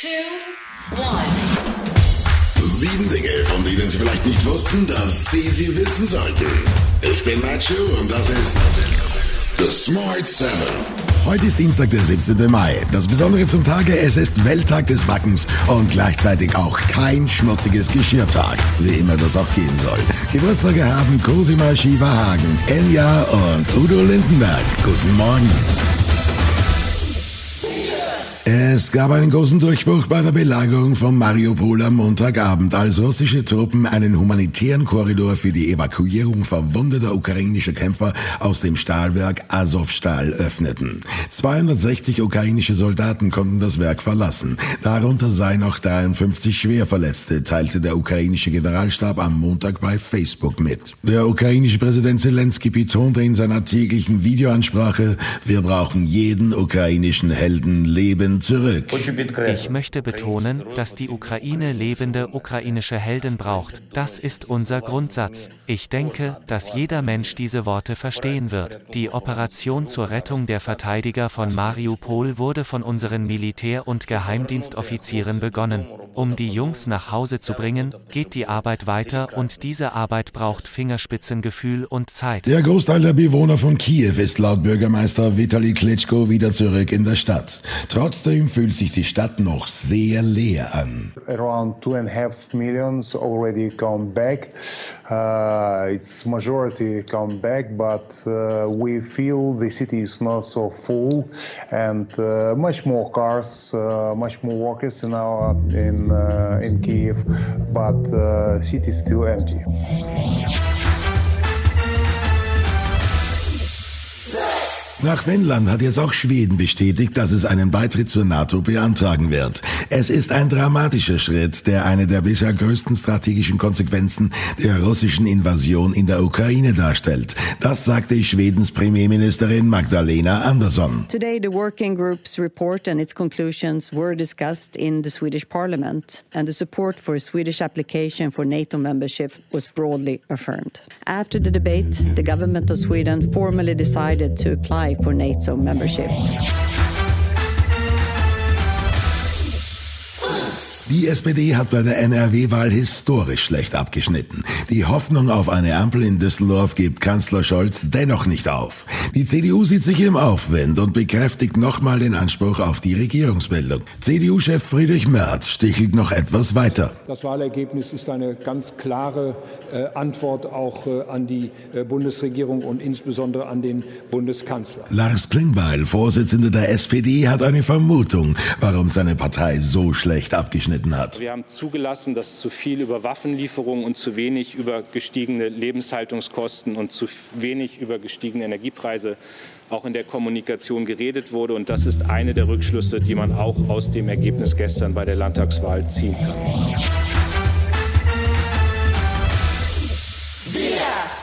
two, one. Sieben Dinge, von denen Sie vielleicht nicht wussten, dass Sie sie wissen sollten. Ich bin Nacho und das ist The Smart Seven. Heute ist Dienstag, der 17. Mai. Das Besondere zum Tage, es ist Welttag des Backens und gleichzeitig auch kein schmutziges Geschirrtag, wie immer das auch gehen soll. Geburtstage haben Cosima Schieferhagen, Enya und Udo Lindenberg. Guten Morgen. Es gab einen großen Durchbruch bei der Belagerung von Mariupol am Montagabend, als russische Truppen einen humanitären Korridor für die Evakuierung verwundeter ukrainischer Kämpfer aus dem Stahlwerk Azovstal öffneten. 260 ukrainische Soldaten konnten das Werk verlassen. Darunter seien noch 53 Schwerverletzte, teilte der ukrainische Generalstab am Montag bei Facebook mit. Der ukrainische Präsident Zelensky betonte in seiner täglichen Videoansprache, wir brauchen jeden ukrainischen Helden leben zurück. Ich möchte betonen, dass die Ukraine lebende ukrainische Helden braucht. Das ist unser Grundsatz. Ich denke, dass jeder Mensch diese Worte verstehen wird. Die Operation zur Rettung der Verteidiger von Mariupol wurde von unseren Militär- und Geheimdienstoffizieren begonnen. Um die Jungs nach Hause zu bringen, geht die Arbeit weiter und diese Arbeit braucht Fingerspitzengefühl und Zeit. Der Großteil der Bewohner von Kiew ist laut Bürgermeister Vitali Klitschko wieder zurück in der Stadt. Trotzdem fühlt sich die Stadt noch sehr leer an. around two and a half millions already come back. Uh, it's majority come back, but uh, we feel the city is not so full, and uh, much more cars, uh, much more workers in our in uh, in Kiev, but uh, city is still empty. Nach Finnland hat jetzt auch Schweden bestätigt, dass es einen Beitritt zur NATO beantragen wird. Es ist ein dramatischer Schritt, der eine der bisher größten strategischen Konsequenzen der russischen Invasion in der Ukraine darstellt. Das sagte Schwedens Premierministerin Magdalena Andersson. Today, the working group's report and its conclusions were discussed in the Swedish parliament, and the support for a Swedish application for NATO membership was broadly affirmed. After the debate, the government of Sweden formally decided to apply for NATO membership. Die SPD hat bei der NRW-Wahl historisch schlecht abgeschnitten. Die Hoffnung auf eine Ampel in Düsseldorf gibt Kanzler Scholz dennoch nicht auf. Die CDU sieht sich im Aufwind und bekräftigt nochmal den Anspruch auf die Regierungsbildung. CDU-Chef Friedrich Merz stichelt noch etwas weiter. Das Wahlergebnis ist eine ganz klare äh, Antwort auch äh, an die äh, Bundesregierung und insbesondere an den Bundeskanzler. Lars Klingbeil, Vorsitzender der SPD, hat eine Vermutung, warum seine Partei so schlecht abgeschnitten hat. Wir haben zugelassen, dass zu viel über Waffenlieferungen und zu wenig über gestiegene Lebenshaltungskosten und zu wenig über gestiegene Energiepreise auch in der Kommunikation geredet wurde. Und das ist eine der Rückschlüsse, die man auch aus dem Ergebnis gestern bei der Landtagswahl ziehen kann.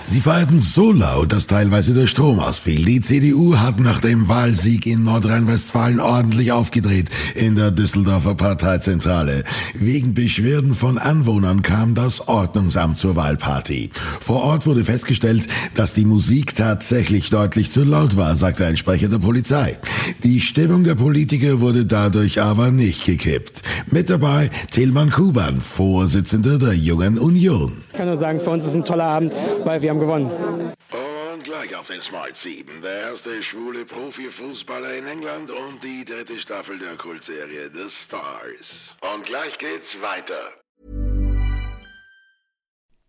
Sie feierten so laut, dass teilweise der Strom ausfiel. Die CDU hat nach dem Wahlsieg in Nordrhein-Westfalen ordentlich aufgedreht in der Düsseldorfer Parteizentrale. Wegen Beschwerden von Anwohnern kam das Ordnungsamt zur Wahlparty. Vor Ort wurde festgestellt, dass die Musik tatsächlich deutlich zu laut war, sagte ein Sprecher der Polizei. Die Stimmung der Politiker wurde dadurch aber nicht gekippt. Mit dabei Tilman Kuban, Vorsitzender der Jungen Union. Ich kann nur sagen, für uns ist es ein toller Abend, weil wir haben gewonnen. Und gleich auf den Smart 7. Der erste schwule Profifußballer in England und die dritte Staffel der Kultserie The Stars. Und gleich geht's weiter.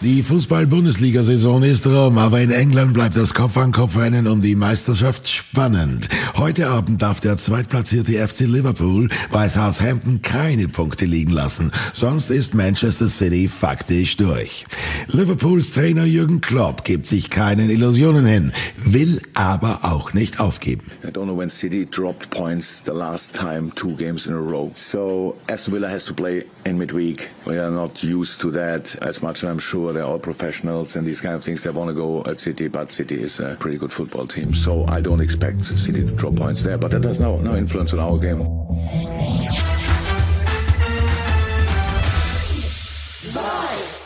Die Fußball-Bundesliga-Saison ist rum, aber in England bleibt das Kopf-an-Kopf-Rennen um die Meisterschaft spannend. Heute Abend darf der zweitplatzierte FC Liverpool bei Southampton keine Punkte liegen lassen, sonst ist Manchester City faktisch durch. Liverpools Trainer Jürgen Klopp gibt sich keinen Illusionen hin, will aber auch nicht aufgeben. I don't know when City dropped points the last time, two games in a row. So Aston Villa has to play in midweek. We are not used to that as much, I'm sure they're all professionals and these kind of things. They want to go at City, but City is a pretty good football team. So I don't expect City to drop points there, but that has no, no influence on our game.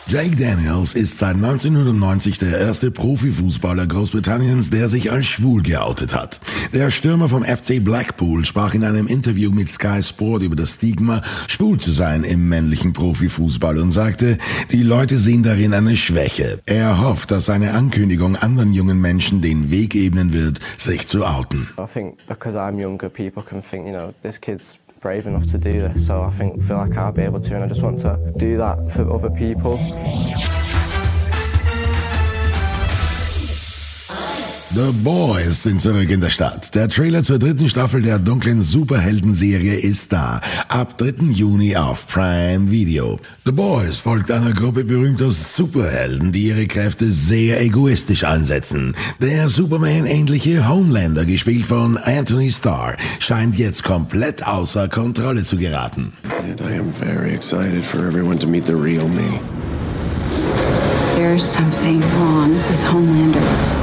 Jake Daniels ist seit 1990 der erste Profifußballer Großbritanniens, der sich als schwul geoutet hat. Der Stürmer vom FC Blackpool sprach in einem Interview mit Sky Sport über das Stigma, schwul zu sein im männlichen Profifußball und sagte, die Leute sehen darin eine Schwäche. Er hofft, dass seine Ankündigung anderen jungen Menschen den Weg ebnen wird, sich zu outen. I think because I'm younger, people can think, you know, this kid's brave enough to do this. So I think feel like I'll be able to, and I just want to do that for other people. The Boys sind zurück in der Stadt. Der Trailer zur dritten Staffel der dunklen Superhelden-Serie ist da. Ab 3. Juni auf Prime Video. The Boys folgt einer Gruppe berühmter Superhelden, die ihre Kräfte sehr egoistisch einsetzen. Der Superman-ähnliche Homelander, gespielt von Anthony Starr, scheint jetzt komplett außer Kontrolle zu geraten. And I am very excited for everyone to meet the real me. There's something wrong with Homelander.